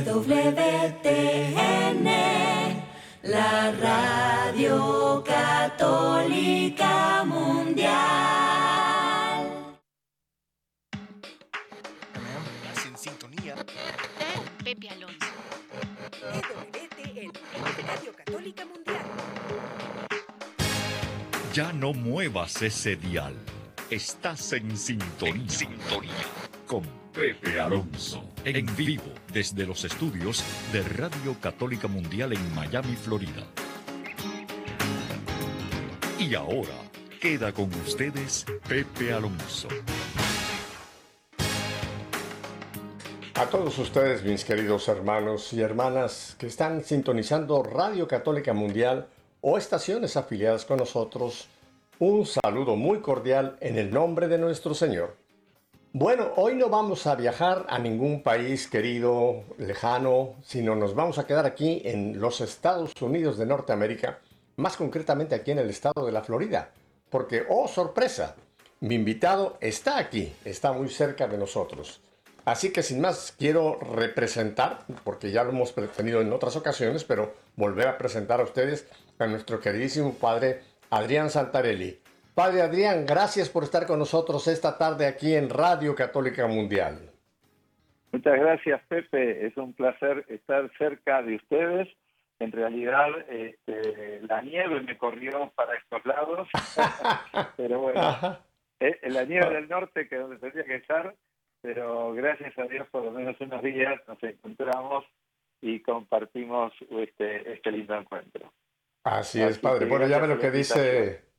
EWTN, la radio católica mundial. Estás en sintonía. Pepe Alonso. EWTN, Radio Católica Mundial. Ya no muevas ese dial. Estás en sintonía. En sintonía. Con Pepe Alonso. En vivo desde los estudios de Radio Católica Mundial en Miami, Florida. Y ahora queda con ustedes Pepe Alonso. A todos ustedes, mis queridos hermanos y hermanas que están sintonizando Radio Católica Mundial o estaciones afiliadas con nosotros, un saludo muy cordial en el nombre de nuestro Señor. Bueno, hoy no vamos a viajar a ningún país querido, lejano, sino nos vamos a quedar aquí en los Estados Unidos de Norteamérica, más concretamente aquí en el estado de la Florida, porque, oh sorpresa, mi invitado está aquí, está muy cerca de nosotros. Así que sin más, quiero representar, porque ya lo hemos tenido en otras ocasiones, pero volver a presentar a ustedes a nuestro queridísimo padre Adrián Santarelli. Padre Adrián, gracias por estar con nosotros esta tarde aquí en Radio Católica Mundial. Muchas gracias, Pepe. Es un placer estar cerca de ustedes. En realidad, este, la nieve me corrió para estos lados, pero bueno, eh, la nieve del norte, que es donde tendría que estar, pero gracias a Dios, por lo menos unos días nos encontramos y compartimos este, este lindo encuentro. Así Así es, padre. Bueno, ya ve lo que dice,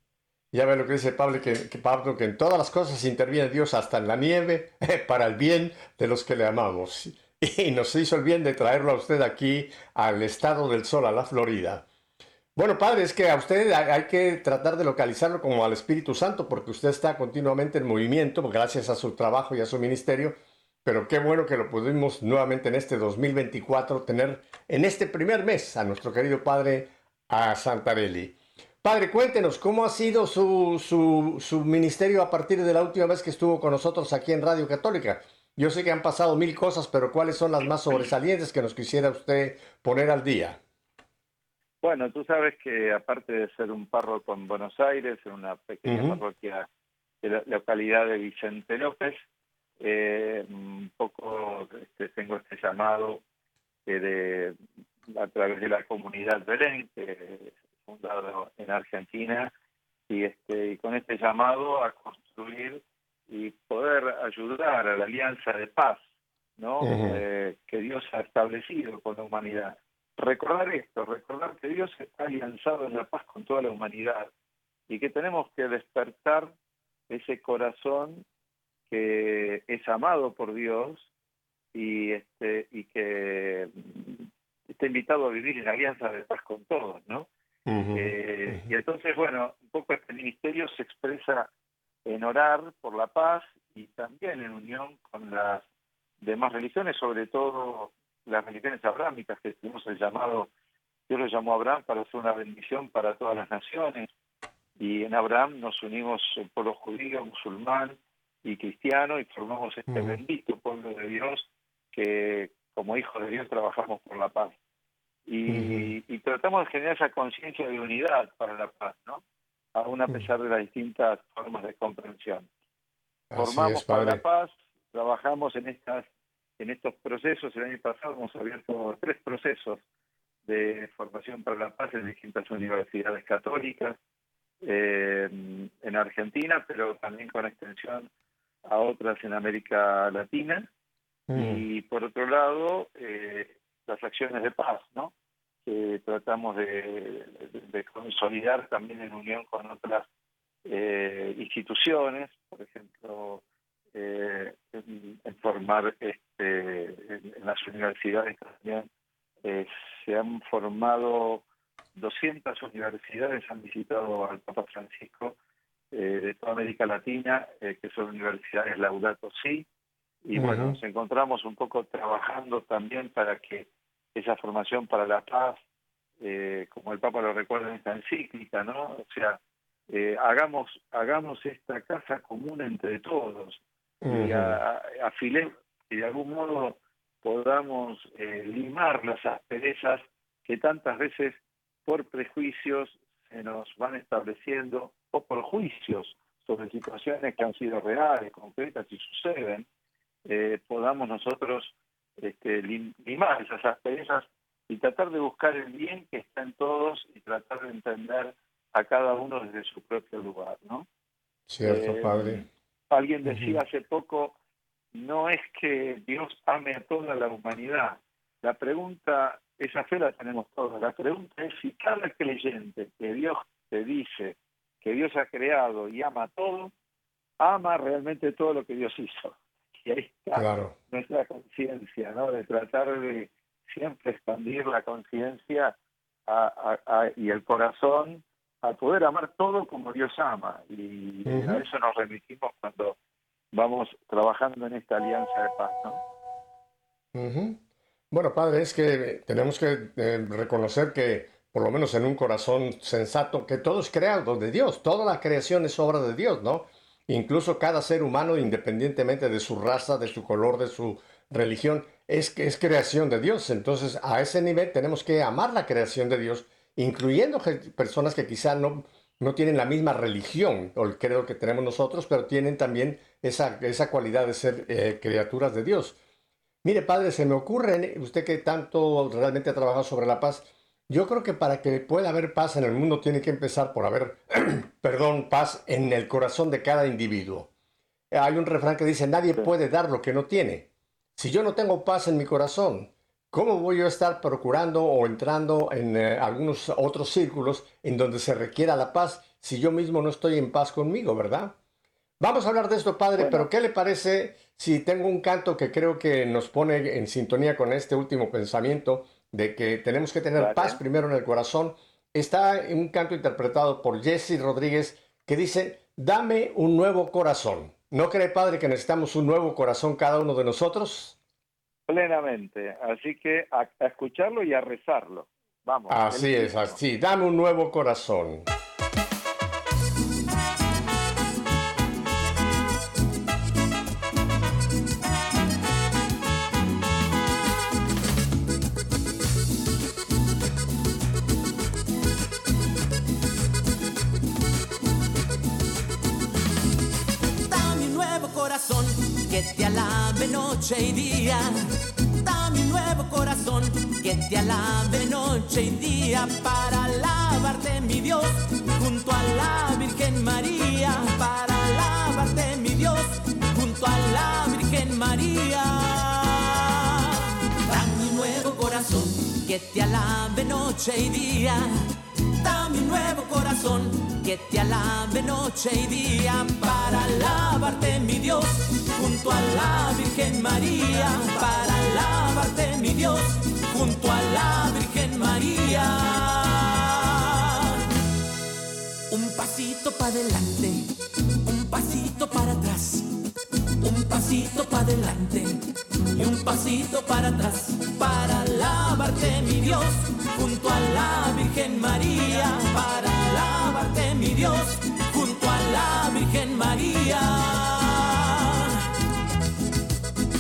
ya ve lo que dice Pablo, que, Pablo, que en todas las cosas interviene Dios, hasta en la nieve, para el bien de los que le amamos. Y nos hizo el bien de traerlo a usted aquí al estado del sol, a la Florida. Bueno, padre, es que a usted hay hay que tratar de localizarlo como al Espíritu Santo, porque usted está continuamente en movimiento, gracias a su trabajo y a su ministerio. Pero qué bueno que lo pudimos nuevamente en este 2024 tener en este primer mes a nuestro querido padre a Santarelli. Padre, cuéntenos cómo ha sido su, su, su ministerio a partir de la última vez que estuvo con nosotros aquí en Radio Católica. Yo sé que han pasado mil cosas, pero ¿cuáles son las más sobresalientes que nos quisiera usted poner al día? Bueno, tú sabes que aparte de ser un párroco en Buenos Aires, en una pequeña parroquia de la localidad de Vicente López, eh, un poco este, tengo este llamado eh, de, a través de la comunidad Belén, que fundado en Argentina, y, este, y con este llamado a construir y poder ayudar a la alianza de paz ¿no? Ujú. Eh, que Dios ha establecido con la humanidad. Recordar esto, recordar que Dios está alianzado en la paz con toda la humanidad y que tenemos que despertar ese corazón que es amado por Dios y este y que está invitado a vivir en alianza de paz con todos, ¿no? Eh, y entonces, bueno, un poco este ministerio se expresa en orar por la paz y también en unión con las demás religiones, sobre todo las religiones abrámicas, que tenemos el llamado, Dios lo llamó a Abraham para ser una bendición para todas las naciones, y en Abraham nos unimos el pueblo judío, musulmán y cristiano, y formamos este bendito pueblo de Dios que como hijos de Dios trabajamos por la paz y, y tratamos de generar esa conciencia de unidad para la paz, ¿no? Aún a Ujú. pesar de las distintas formas de comprensión. Así Formamos es, para la paz, trabajamos en estas en estos procesos. El año pasado hemos abierto tres procesos de formación para la paz en distintas universidades católicas eh, en Argentina, pero también con extensión a otras en América Latina Ujú. y por otro lado eh, las acciones de paz, ¿no? Que tratamos de, consolidar también en unión con otras eh, instituciones, por ejemplo, eh, en, en formar este, en, en las universidades también eh, se han formado 200 universidades, han visitado al Papa Francisco de toda América Latina, que son universidades Laudato Si, y bueno, nos encontramos un poco trabajando también para que esa formación para la paz, eh, como el Papa lo recuerda en esta encíclica, ¿no? O sea, eh, hagamos hagamos esta casa común entre todos y Ujú. a- a- y de algún modo podamos eh, limar las asperezas que tantas veces por prejuicios se nos van estableciendo o por juicios sobre situaciones que han sido reales, concretas y suceden, eh, podamos nosotros este, limar esas asperezas y tratar de buscar el bien que está en todos y tratar de entender a cada uno desde su propio lugar, ¿no? Cierto, Eh, padre. Alguien decía hace poco, no es que Dios ame a toda la humanidad. La pregunta, esa fe la tenemos todos, la pregunta es si cada creyente que Dios te dice que Dios ha creado y ama todo, ama realmente todo lo que Dios hizo. Y ahí está Claro. nuestra conciencia, ¿no? De tratar de siempre expandir la conciencia y el corazón a poder amar todo como Dios ama. Y a eso nos remitimos cuando vamos trabajando en esta alianza de paz, ¿no? Bueno, padre, es que tenemos que eh, reconocer que, por lo menos en un corazón sensato, que todo es creado de Dios, toda la creación es obra de Dios, ¿no? Incluso cada ser humano, independientemente de su raza, de su color, de su religión, es, es creación de Dios. Entonces, a ese nivel tenemos que amar la creación de Dios, incluyendo personas que quizá no, no tienen la misma religión o el credo que tenemos nosotros, pero tienen también esa, cualidad de ser eh, criaturas de Dios. Mire, padre, se me ocurre, usted que tanto realmente ha trabajado sobre la paz, yo creo que para que pueda haber paz en el mundo tiene que empezar por haber, perdón, paz en el corazón de cada individuo. Hay un refrán que dice, nadie puede dar lo que no tiene. Si yo no tengo paz en mi corazón, ¿cómo voy yo a estar procurando o entrando en eh, algunos otros círculos en donde se requiera la paz si yo mismo no estoy en paz conmigo, verdad? Vamos a hablar de esto, padre, Bueno. pero ¿qué le parece si tengo un canto que creo que nos pone en sintonía con este último pensamiento de que tenemos que tener Vale. paz primero en el corazón? Está en un canto interpretado por Jesse Rodríguez que dice, dame un nuevo corazón. ¿No cree, padre, que necesitamos un nuevo corazón cada uno de nosotros? Plenamente. Así que a, a escucharlo y a rezarlo. Vamos. Así es, así. Dame un nuevo corazón. Noche y día. Dame un nuevo corazón que te alabe noche y día para alabarte, mi Dios, junto a la Virgen María. Para alabarte, mi Dios, junto a la Virgen María. Dame un nuevo corazón que te alabe noche y día. Dame un nuevo corazón que te alabe noche y día para alabarte, mi Dios, junto a la Virgen María. Para alabarte, mi Dios, junto a la Virgen María. Un pasito para adelante, un pasito para atrás, un pasito para adelante y un pasito para atrás para alabarte mi Dios junto a la Virgen María para alabarte mi Dios junto a la Virgen María.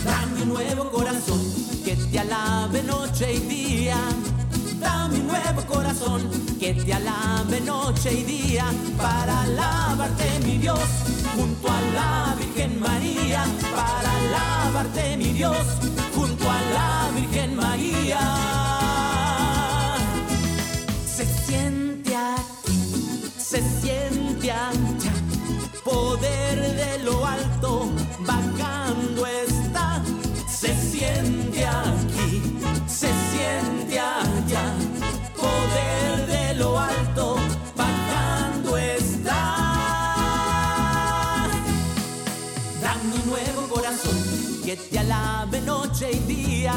Dame un nuevo corazón que te alabe noche y día. Dame un nuevo corazón que te alabe noche y día para alabarte mi Dios junto a la Virgen María para alabarte mi Dios junto a la Virgen María. Se siente aquí, se siente allá, poder de lo alto bajando noche y día.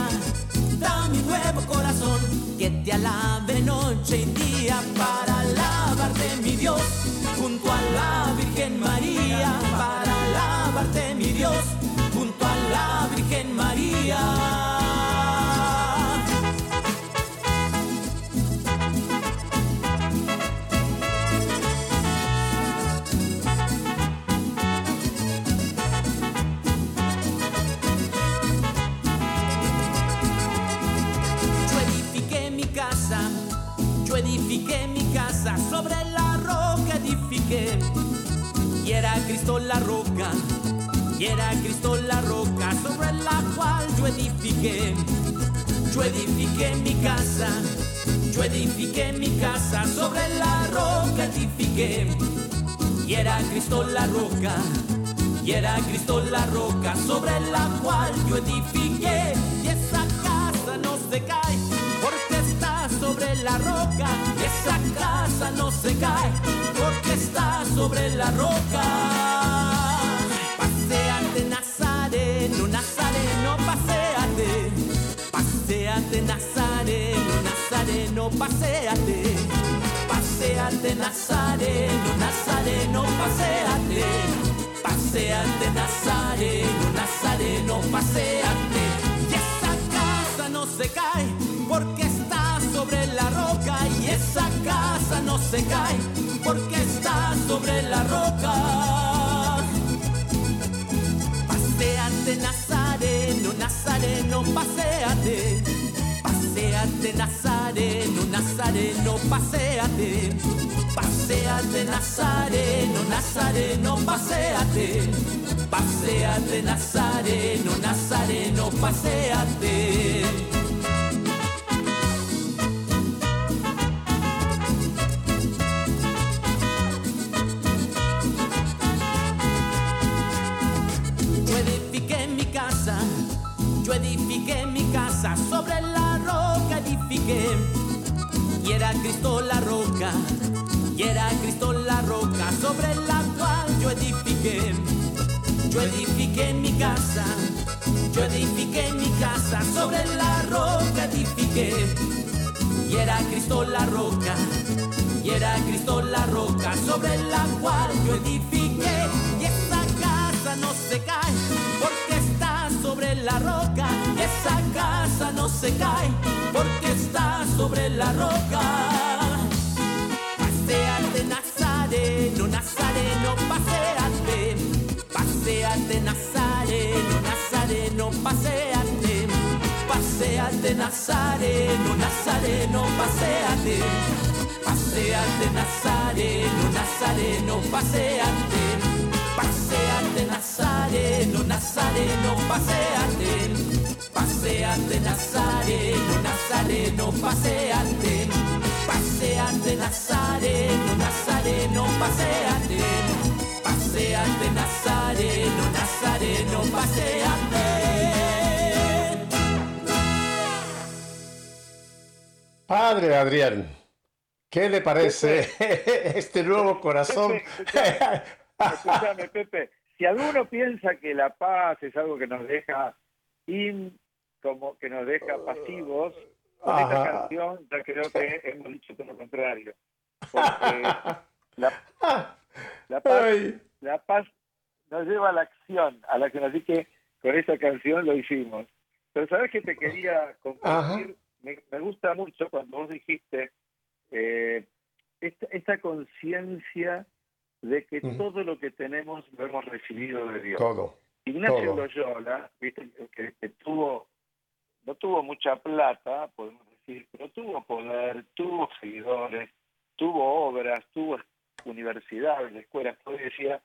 Dame un nuevo corazón que te alabe noche y día para alabarte mi Dios junto a la Virgen María. Para alabarte mi Dios junto a la Virgen María. Edifiqué mi casa, sobre la roca edifiqué. Y era Cristo la roca, y era Cristo la roca, sobre la cual yo edifiqué. Yo edifiqué mi casa, yo edifiqué mi casa, sobre la roca edifiqué. Y era Cristo la roca, y era Cristo la roca, sobre la cual yo edifiqué. Y esa sobre la roca. Esa casa no se cae, porque está sobre la roca. Paseate Nazareno, Nazareno, paseate. Paseate Nazareno, Nazareno, paseate. Paseate Nazareno, Nazareno, paseate. Paseate Nazareno, Nazareno, paseate. Y esa casa no se cae porque sobre la roca. Y esa casa no se cae porque está sobre la roca. Paseate Nazareno, Nazareno, paseate. Paseate Nazareno, Nazareno, paseate. Paseate Nazareno, Nazareno, paseate. Paseate Nazareno, Nazareno, paseate. Y era Cristo la roca, y era Cristo la roca, sobre la cual yo edifiqué. Yo edifiqué mi casa, yo edifiqué mi casa, sobre la roca edifiqué. Y era Cristo la roca, y era Cristo la roca, sobre la cual yo edifiqué. Paseate Nazareno, Nazareno, paseate. Paseate Nazareno, Nazareno, paseate. Paseate Nazareno, Nazareno, paseate. Paseate Nazareno, Nazareno, paseate. Paseate Nazareno, Nazareno, paseate. Paseate Nazareno, Nazareno, paseate. Padre Adrián, ¿qué le parece este nuevo corazón? Pepe, Escuchame, Pepe, si alguno piensa que la paz es algo que nos deja in, como que nos deja pasivos, con esta canción ya creo que hemos dicho todo lo contrario. Porque la, la paz, Ay, la paz nos lleva a la acción, a la acción. Así que con esta canción lo hicimos. Pero sabes que te quería compartir, me, me gusta mucho cuando vos dijiste eh, esta, esta conciencia de que todo lo que tenemos lo hemos recibido de Dios. todo. Ignacio todo. Loyola, viste, que, que tuvo, no tuvo mucha plata, podemos decir, pero tuvo poder, tuvo seguidores, tuvo obras, tuvo universidades, escuelas, todo decía,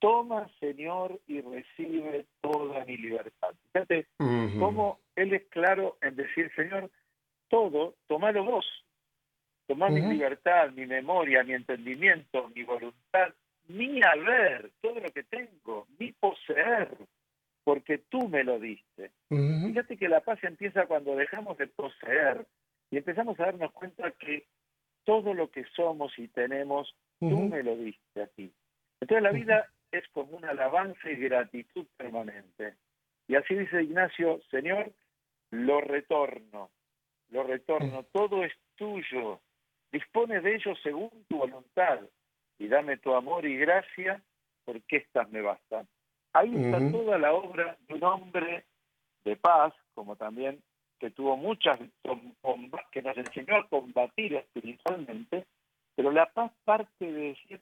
toma Señor y recibe toda mi libertad. Fíjate cómo él es claro en decir, Señor, todo, tomalo vos. Tomá mi libertad, mi memoria, mi entendimiento, mi voluntad, mi haber, todo lo que tengo, mi poseer, porque tú me lo diste. Fíjate que la paz empieza cuando dejamos de poseer y empezamos a darnos cuenta que todo lo que somos y tenemos, tú me lo diste a ti. Entonces la vida es como una alabanza y gratitud permanente. Y así dice Ignacio, Señor, lo retorno, lo retorno, todo es tuyo, dispone de ello según tu voluntad. Y dame tu amor y gracia, porque estas me bastan. Ahí está toda la obra de un hombre de paz, como también que tuvo muchas, que nos enseñó a combatir espiritualmente, pero la paz parte de decir,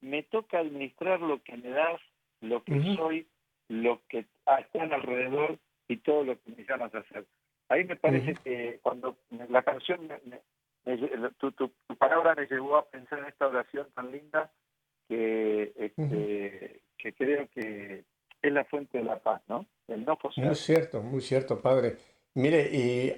me toca administrar lo que me das, lo que soy, lo que están alrededor y todo lo que me llamas a hacer. Ahí me parece Ujú. que cuando la canción, me- me- tu, tu- tu palabra me llevó a pensar en esta oración tan linda que, este, que creo que es la fuente de la paz, ¿no? El no forzar. Muy cierto, muy cierto, padre. Mire, y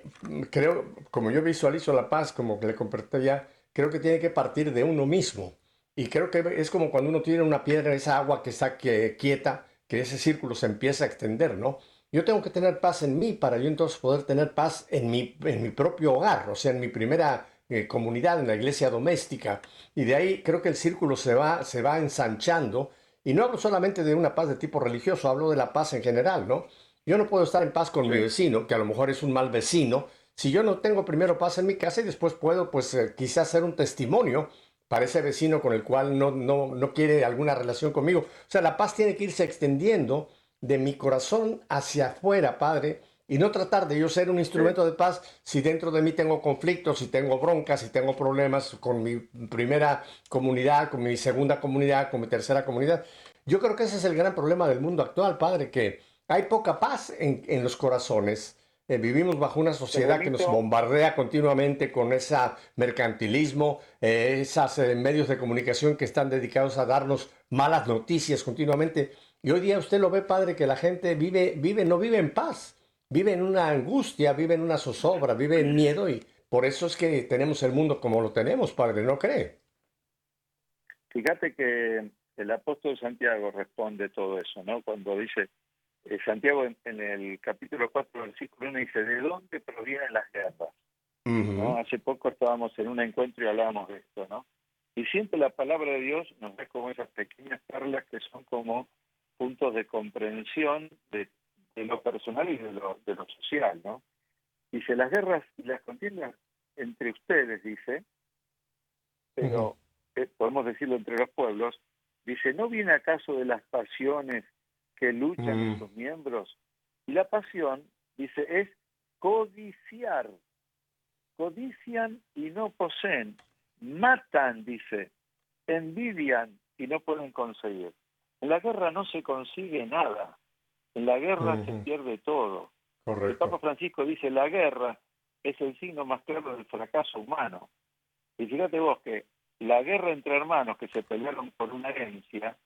creo, como yo visualizo la paz, como que le compartí ya, creo que tiene que partir de uno mismo. Y creo que es como cuando uno tiene una piedra, esa agua que está que- quieta, que ese círculo se empieza a extender, ¿no? Yo tengo que tener paz en mí para yo entonces poder tener paz en mi, en mi propio hogar, o sea, en mi primera eh, comunidad, en la iglesia doméstica. Y de ahí creo que el círculo se va, se va ensanchando. Y no hablo solamente de una paz de tipo religioso, hablo de la paz en general, ¿no? Yo no puedo estar en paz con mi vecino, que a lo mejor es un mal vecino, si yo no tengo primero paz en mi casa y después puedo, pues eh, quizás ser un testimonio para ese vecino con el cual no, no, no quiere alguna relación conmigo. O sea, la paz tiene que irse extendiendo de mi corazón hacia afuera, Padre, y no tratar de yo ser un instrumento de paz si dentro de mí tengo conflictos, si tengo broncas, si tengo problemas con mi primera comunidad, con mi segunda comunidad, con mi tercera comunidad. Yo creo que ese es el gran problema del mundo actual, Padre, que hay poca paz en, en los corazones. Eh, vivimos bajo una sociedad que nos bombardea continuamente con ese mercantilismo, eh, esos medios de comunicación que están dedicados a darnos malas noticias continuamente. Y hoy día usted lo ve, padre, que la gente vive, vive, no vive en paz, vive en una angustia, vive en una zozobra, vive en miedo y por eso es que tenemos el mundo como lo tenemos, padre, ¿no cree? Fíjate que el apóstol Santiago responde todo eso, ¿no? Cuando dice, eh, Santiago en, en el capítulo 4, versículo 1, dice, ¿de dónde provienen las guerras? ¿no? Hace poco estábamos en un encuentro y hablábamos de esto, ¿no? Y siempre la palabra de Dios nos da como esas pequeñas perlas que son como puntos de comprensión de, de lo personal y de lo, de lo social, ¿no? Dice, las guerras y las contiendas entre ustedes, dice, pero eh, podemos decirlo entre los pueblos, dice, ¿no viene acaso de las pasiones que luchan en Mm. sus miembros? Y la pasión, dice, es codiciar. Codician y no poseen. Matan, dice. Envidian y no pueden conseguir. En la guerra no se consigue nada. En la guerra se pierde todo. El Correcto. Papa Francisco dice, la guerra es el signo más claro del fracaso humano. Y fíjate vos que la guerra entre hermanos que se pelearon por una herencia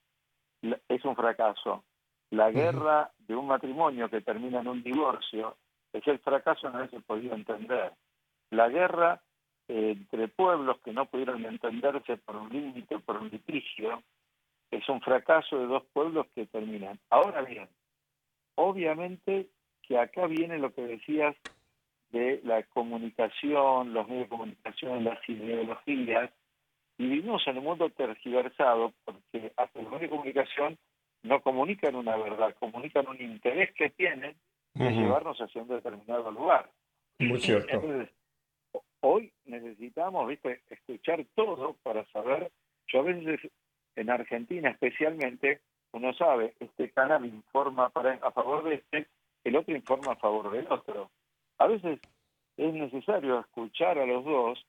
es un fracaso. La guerra de un matrimonio que termina en un divorcio es el fracaso no haberse podido entender. La guerra eh, entre pueblos que no pudieron entenderse por un límite, por un litigio, es un fracaso de dos pueblos que terminan. Ahora bien, obviamente que acá viene lo que decías de la comunicación, los medios de comunicación, las ideologías, y vivimos en un mundo tergiversado porque hasta los medios de comunicación no comunican una verdad, comunican un interés que tienen de llevarnos hacia un determinado lugar. Muy cierto. Entonces, ho- hoy necesitamos, viste, escuchar todo para saber. Yo a veces, en Argentina especialmente, uno sabe, este canal informa para, a favor de este, el otro informa a favor del otro. A veces es necesario escuchar a los dos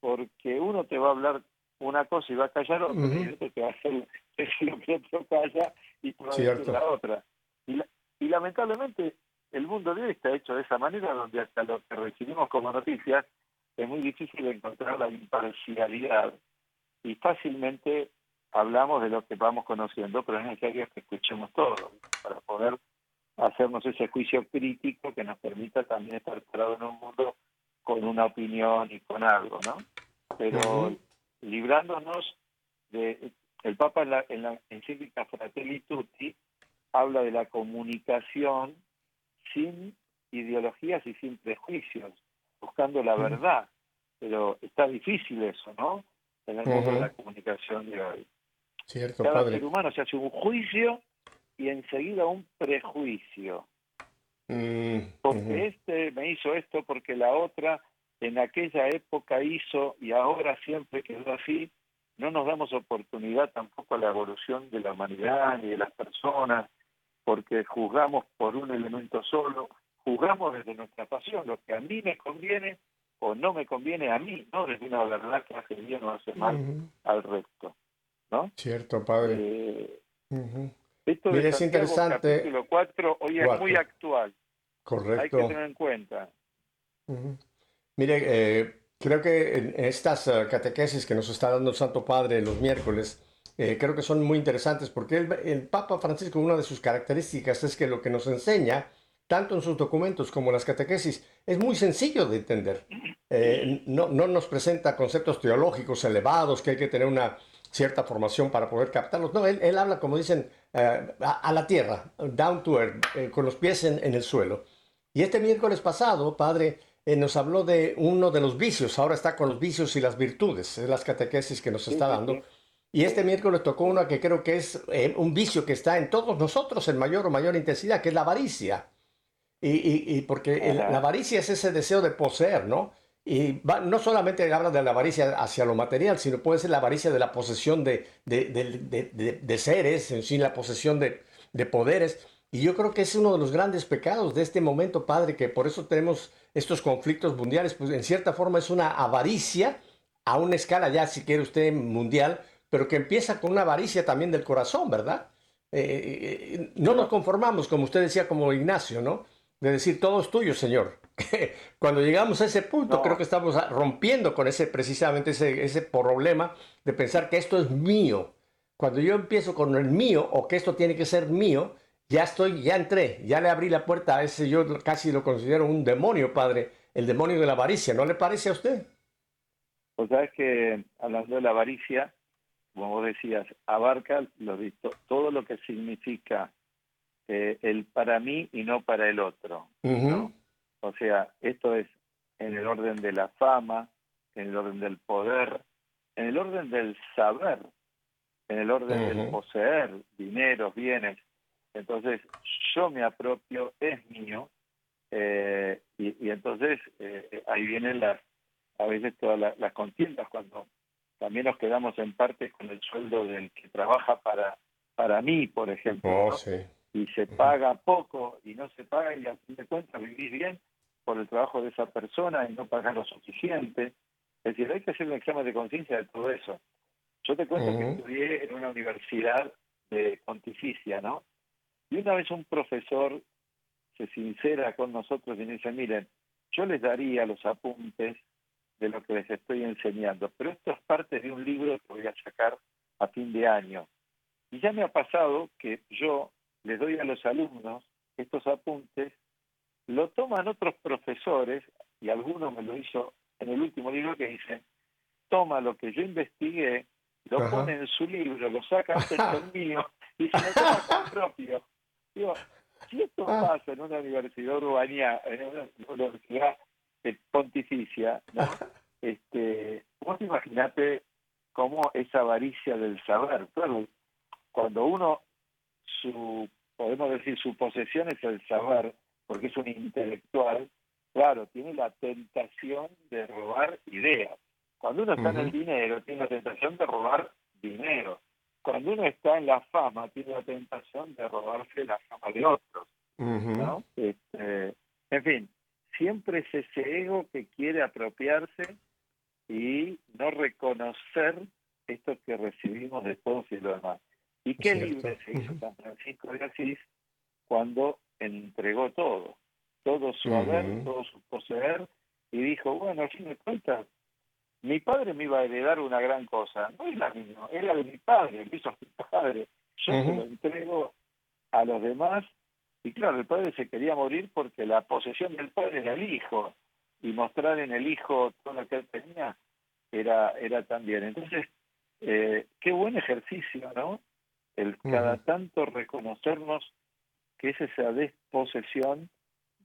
porque uno te va a hablar una cosa y va a callar otra, Ujú. y el otro te va a hacer lo que otro calla y te va a decir la otra. Y, la- y lamentablemente el mundo de hoy está hecho de esa manera, donde hasta lo que recibimos como noticias es muy difícil encontrar la imparcialidad y fácilmente hablamos de lo que vamos conociendo, pero es necesario que escuchemos todo para poder hacernos ese juicio crítico que nos permita también estar parado en un mundo con una opinión y con algo, ¿no? Pero librándonos de... El Papa en la, en la encíclica Fratelli Tutti habla de la comunicación sin ideologías y sin prejuicios, buscando la verdad. Pero está difícil eso, ¿no? En el mundo de la comunicación de hoy. Cierto, Cada padre. ser humano se hace un juicio y enseguida un prejuicio. Mm, Porque este me hizo esto, porque la otra en aquella época hizo y ahora siempre quedó así. No nos damos oportunidad tampoco a la evolución de la humanidad ni de las personas, porque juzgamos por un elemento solo, juzgamos desde nuestra pasión, lo que a mí me conviene o no me conviene a mí, no desde una verdad que hace bien o hace mal al resto. ¿No? Cierto, padre. Eh, esto de es interesante. capítulo 4 hoy es muy actual. Hay que Correcto. tener en cuenta. Mire, eh, creo que en estas uh, catequesis que nos está dando el Santo Padre los miércoles, eh, creo que son muy interesantes porque el, el, Papa Francisco, una de sus características es que lo que nos enseña, tanto en sus documentos como en las catequesis, es muy sencillo de entender. Eh, no, no, nos presenta conceptos teológicos elevados que hay que tener una cierta formación para poder captarlos. No, él, él habla, como dicen, uh, a, a, la tierra, down to earth, eh, con los pies en, en, el suelo. Y este miércoles pasado, Padre, eh, nos habló de uno de los vicios, ahora está con los vicios y las virtudes, es las catequesis que nos está dando. Y este miércoles tocó uno que creo que es eh, un vicio que está en todos nosotros en mayor o mayor intensidad, que es la avaricia. Y, y, y porque el, la avaricia es ese deseo de poseer, ¿no? Y va, no solamente habla de la avaricia hacia lo material, sino puede ser la avaricia de la posesión de, de, de, de seres, en sí, la posesión de, poderes. Y yo creo que es uno de los grandes pecados de este momento, Padre, que por eso tenemos estos conflictos mundiales, pues en cierta forma es una avaricia a una escala ya, si quiere usted, mundial, pero que empieza con una avaricia también del corazón, ¿verdad? Eh, eh, no nos conformamos, como usted decía, como Ignacio, ¿no? De decir, todo es tuyo, Señor. Cuando llegamos a ese punto, no. creo que estamos rompiendo con ese, precisamente ese, ese problema de pensar que esto es mío. Cuando yo empiezo con el mío o que esto tiene que ser mío, ya estoy, ya entré, ya le abrí la puerta a ese, yo casi lo considero un demonio, padre, el demonio de la avaricia, ¿no le parece a usted? Pues sabes que hablando de la avaricia, como vos decías, abarca todo lo que significa eh, el para mí y no para el otro. Uh -huh. ¿no? O sea, esto es en el orden de la fama, en el orden del poder, en el orden del saber, en el orden uh -huh. del poseer dineros, bienes. Entonces, yo me apropio, es mío, eh, y, y, entonces eh, ahí vienen las, a veces todas las, las contiendas cuando también nos quedamos en parte con el sueldo del que trabaja para para mí, por ejemplo, oh, ¿no? sí. Y se paga poco y no se paga y al fin de cuentas vivís bien por el trabajo de esa persona y no pagar lo suficiente. Es decir, hay que hacer un examen de conciencia de todo eso. Yo te cuento uh -huh. que estudié en una universidad de pontificia, ¿no? Y una vez un profesor se sincera con nosotros y dice, miren, yo les daría los apuntes de lo que les estoy enseñando, pero esto es parte de un libro que voy a sacar a fin de año. Y ya me ha pasado que yo les doy a los alumnos estos apuntes, lo toman otros profesores, y algunos me lo hizo en el último libro que dice, toma lo que yo investigué, lo Ajá. pone en su libro, lo saca antes del mío, y se lo toma propio. Digo, si esto ah. pasa en una universidad urbana, en una universidad pontificia, ¿no? este, vos imaginate cómo esa avaricia del saber, claro, cuando uno, su, podemos decir, su posesión es el saber, porque es un intelectual, claro, tiene la tentación de robar ideas. Cuando uno está uh -huh. en el dinero, tiene la tentación de robar dinero. Cuando uno está en la fama, tiene la tentación de robarse la fama de otros. Uh -huh. ¿no? este, en fin, siempre es ese ego que quiere apropiarse y no reconocer esto que recibimos de todos y lo demás. ¿Y qué libre se hizo San Francisco de Asís cuando entregó todo? Todo su haber, uh -huh. todo su poseer, y dijo, bueno, al fin de cuentas, mi padre me iba a heredar una gran cosa, no es la mía, era de mi padre, lo hizo mi padre. Yo uh -huh. se lo entrego a los demás, y claro, el padre se quería morir porque la posesión del padre era el hijo, y mostrar en el hijo todo lo que él tenía era, era también. Entonces, eh, qué buen ejercicio, ¿no? El cada tanto reconocernos que es esa desposesión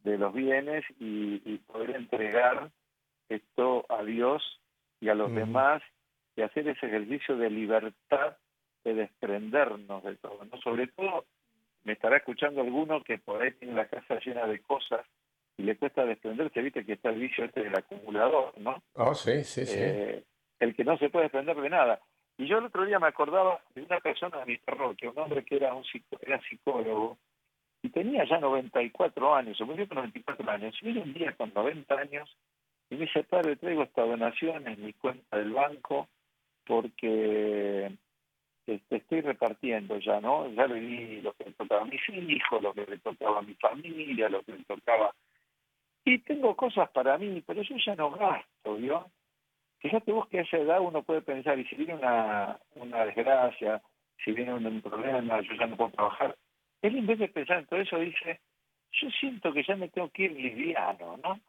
de los bienes y, y poder entregar esto a Dios y a los uh -huh. demás y hacer ese ejercicio de libertad de desprendernos de todo. ¿no? Sobre todo, me estará escuchando alguno que por ahí tiene la casa llena de cosas y le cuesta desprenderse, viste que está el vicio este del acumulador, ¿no? Oh, sí, sí, sí. Eh, el que no se puede desprender de nada. Y yo el otro día me acordaba de una persona de mi parroquia, un hombre que era, un era psicólogo, y tenía ya 94 años, se murió con 94 años, y vino un día con 90 años, y me dice, padre, traigo esta donación en mi cuenta del banco, porque este, estoy repartiendo ya, ¿no? Ya le di lo que le tocaba a mis hijos, lo que le tocaba a mi familia, lo que le tocaba... y tengo cosas para mí, pero yo ya no gasto, ¿vio? Fíjate vos que a esa edad uno puede pensar, y si viene una, una desgracia, si viene un, problema, yo ya no puedo trabajar. Él en vez de pensar en todo eso dice, yo siento que ya me tengo que ir liviano, ¿no?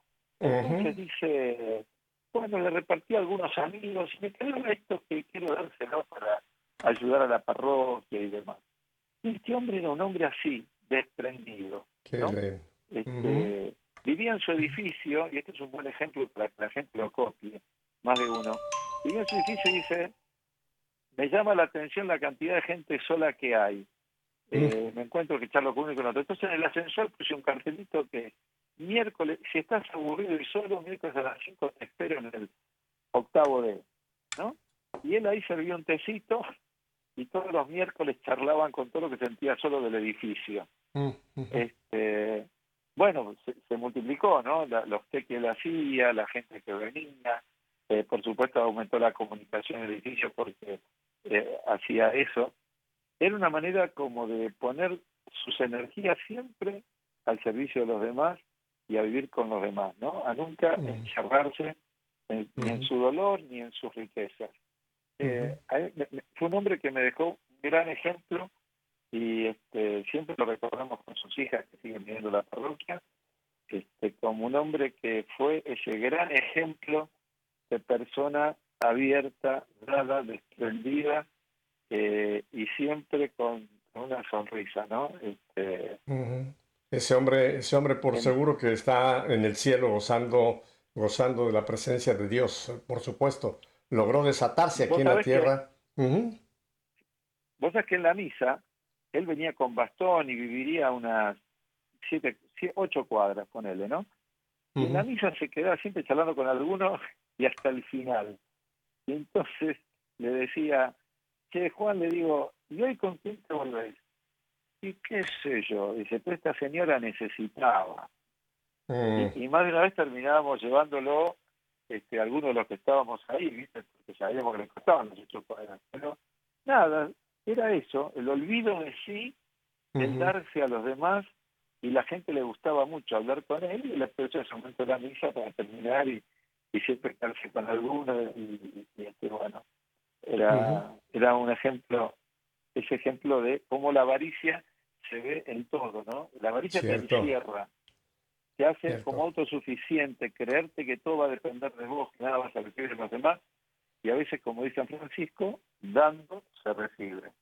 Entonces dice, bueno, le repartí a algunos amigos y me quedaba esto que quiero dárselo para ayudar a la parroquia y demás. Y este hombre era un hombre así, desprendido. ¿no? Este, Vivía en su edificio, y este es un buen ejemplo para que la gente lo copie, más de uno. En su edificio y dice, me llama la atención la cantidad de gente sola que hay. Eh, me encuentro que charlo con uno y con otro. Entonces en el ascensor puse un cartelito que miércoles, si estás aburrido y solo, miércoles a las 5 te espero en el octavo D, ¿no? Y él ahí servía un tecito y todos los miércoles charlaban con todo lo que sentía solo del edificio. Este, bueno, se, multiplicó, ¿no? los té que él hacía, la gente que venía, eh, por supuesto aumentó la comunicación en el edificio porque eh, hacía eso. Era una manera como de poner sus energías siempre al servicio de los demás y a vivir con los demás, ¿no? A nunca encerrarse ni en su dolor ni en sus riquezas. Eh, fue un hombre que me dejó un gran ejemplo y este, siempre lo recordamos con sus hijas que siguen viviendo la parroquia, este, como un hombre que fue ese gran ejemplo de persona abierta, dada, desprendida eh, y siempre con una sonrisa, ¿no? Este, ese hombre, ese hombre por seguro que está en el cielo gozando, gozando de la presencia de Dios, por supuesto. Logró desatarse aquí en la tierra. Vos sabés que en la misa él venía con bastón y viviría unas siete, ocho cuadras con él, ¿no? En la misa se quedaba siempre charlando con alguno y hasta el final. Y entonces le decía, che, Juan, le digo, ¿y hoy con quién te volvés? y qué sé yo, dice, pues esta señora necesitaba. Mm. Y, más de una vez terminábamos llevándolo este, algunos de los que estábamos ahí, ¿viste? porque sabíamos que le costaban los ocho Pero nada, era eso, el olvido de sí, el darse a los demás, y la gente le gustaba mucho hablar con él, y le expresó ese momento de la misa para terminar y, y siempre estarse con alguno, y, este, bueno, era, era un ejemplo ese ejemplo de cómo la avaricia se ve en todo, ¿no? La avaricia te encierra, te hace como autosuficiente, creerte que todo va a depender de vos, que nada vas a recibir de los demás, y a veces, como dice San Francisco, dando se recibe.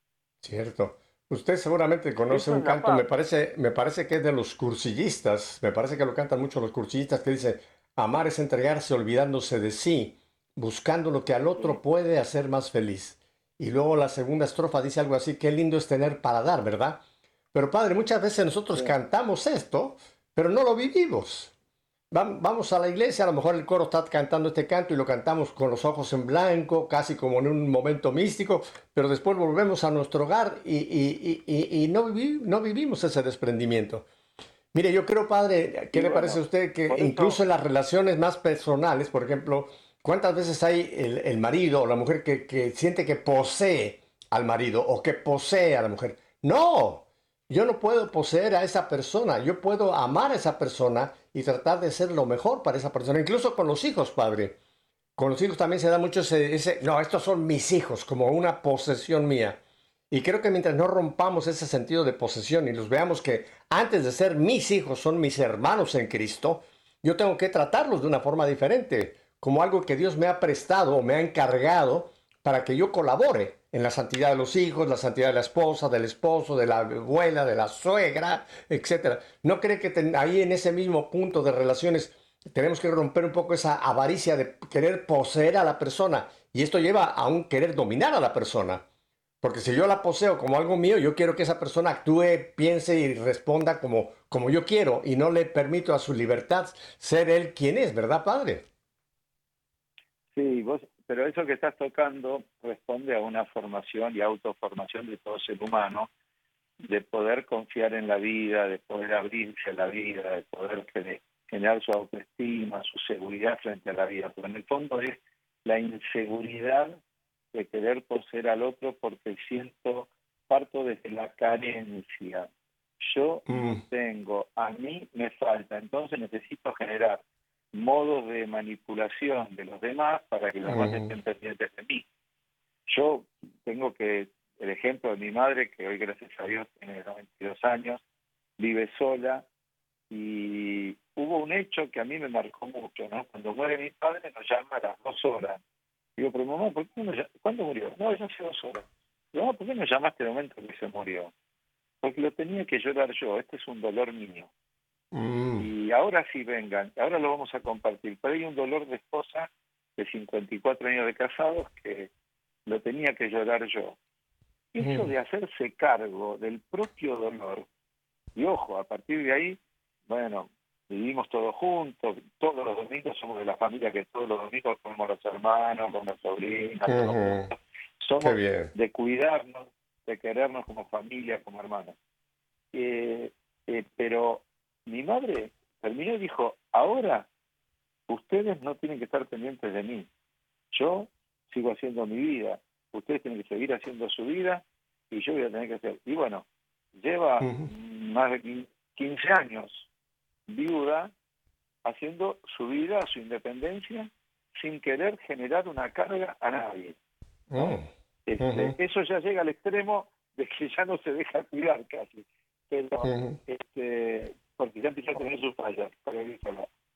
Cierto. Usted seguramente conoce un canto, me parece, me parece que es de los cursillistas, me parece que lo cantan mucho los cursillistas, que dice, amar es entregarse olvidándose de sí, buscando lo que al otro puede hacer más feliz. Y luego la segunda estrofa dice algo así, qué lindo es tener para dar, ¿verdad? Pero padre, muchas veces nosotros cantamos esto, pero no lo vivimos. Vamos a la iglesia, a lo mejor el coro está cantando este canto y lo cantamos con los ojos en blanco, casi como en un momento místico, pero después volvemos a nuestro hogar y, no, no vivimos ese desprendimiento. Mire, yo creo, padre, ¿qué le parece a usted que incluso en las relaciones más personales, por ejemplo, ¿Cuántas veces hay el, marido o la mujer que, siente que posee al marido o que posee a la mujer? No, yo no puedo poseer a esa persona, yo puedo amar a esa persona y tratar de ser lo mejor para esa persona, incluso con los hijos, padre. Con los hijos también se da mucho ese, ese, no, estos son mis hijos, como una posesión mía. Y creo que mientras no rompamos ese sentido de posesión y los veamos que antes de ser mis hijos son mis hermanos en Cristo, yo tengo que tratarlos de una forma diferente como algo que Dios me ha prestado o me ha encargado para que yo colabore en la santidad de los hijos, la santidad de la esposa, del esposo, de la abuela, de la suegra, etc. ¿No cree que ahí en ese mismo punto de relaciones tenemos que romper un poco esa avaricia de querer poseer a la persona? Y esto lleva a un querer dominar a la persona. Porque si yo la poseo como algo mío, yo quiero que esa persona actúe, piense y responda como, como yo quiero y no le permito a su libertad ser él quien es, ¿verdad, padre? Sí, vos, pero eso que estás tocando responde a una formación y autoformación de todo ser humano, de poder confiar en la vida, de poder abrirse a la vida, de poder generar su autoestima, su seguridad frente a la vida. Pero en el fondo es la inseguridad de querer poseer al otro porque siento, parto desde la carencia. yo Mm. tengo, a mí me falta, entonces necesito generar modos de manipulación de los demás para que los demás Ujú. estén pendientes de mí. Yo tengo que, el ejemplo de mi madre, que hoy gracias a Dios tiene 92 años, vive sola, y hubo un hecho que a mí me marcó mucho, ¿no? Cuando muere mi padre nos llama a las dos horas. Digo, pero mamá, ¿por qué no ¿cuándo murió? No, ya hace dos horas. Digo, mamá, ¿por qué no llamaste el momento que se murió? Porque lo tenía que llorar yo, este es un dolor mío. Mm. Y ahora sí vengan, ahora lo vamos a compartir. Pero hay un dolor de esposa de 54 años de casados que lo tenía que llorar yo. Eso Mm. de hacerse cargo del propio dolor, y ojo, a partir de ahí, bueno, vivimos todos juntos, todos los domingos somos de la familia que todos los domingos comemos los hermanos, con las sobrinas, somos de cuidarnos, de querernos como familia, como hermanos. Eh, eh, pero mi madre terminó y dijo, ahora ustedes no tienen que estar pendientes de mí. Yo sigo haciendo mi vida, ustedes tienen que seguir haciendo su vida y yo voy a tener que hacer. Y bueno, lleva más de quin- 15 años viuda haciendo su vida, su independencia, sin querer generar una carga a nadie. Mm. Este. Eso ya llega al extremo de que ya no se deja cuidar casi. Pero, este, porque ya empieza a tener sus fallas, para.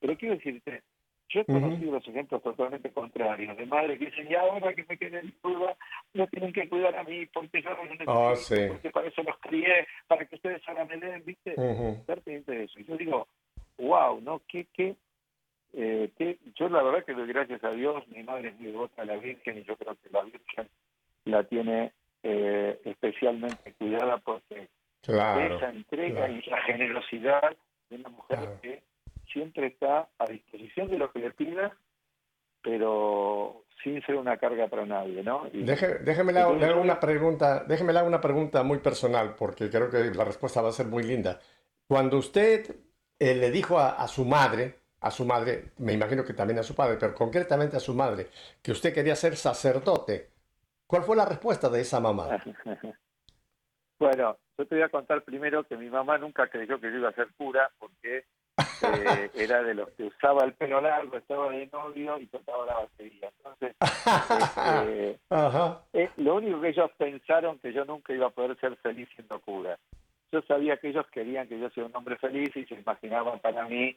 Pero quiero decirte, yo he conocido los ejemplos totalmente contrarios, de madres que dicen, y ahora que me quedé en duda, no tienen que cuidar a mí, porque yo no lo necesito, Ah, sí. porque para eso los crié, para que ustedes ahora me den, ¿viste? De eso. Y yo digo, wow, ¿no? ¿Qué, qué, eh, qué- Yo la verdad que doy gracias a Dios, mi madre es muy devota a la Virgen y yo creo que la Virgen la tiene eh, especialmente cuidada porque Claro. esa entrega claro. y esa generosidad de una mujer Claro. que siempre está a disposición de lo que le pida, pero sin ser una carga para nadie, ¿no? Y- Deje- déjeme le hago una pregunta, déjeme le hago una pregunta muy personal, porque creo que la respuesta va a ser muy linda. Cuando usted eh, le dijo a, a su madre, a su madre, me imagino que también a su padre, pero concretamente a su madre, que usted quería ser sacerdote, ¿cuál fue la respuesta de esa mamá? Bueno, yo te voy a contar primero que mi mamá nunca creyó que yo iba a ser cura porque eh, era de los que usaba el pelo largo, estaba de novio y tocaba la batería. Entonces, este, eh, lo único que ellos pensaron que yo nunca iba a poder ser feliz siendo cura. Yo sabía que ellos querían que yo sea un hombre feliz y se imaginaban para mí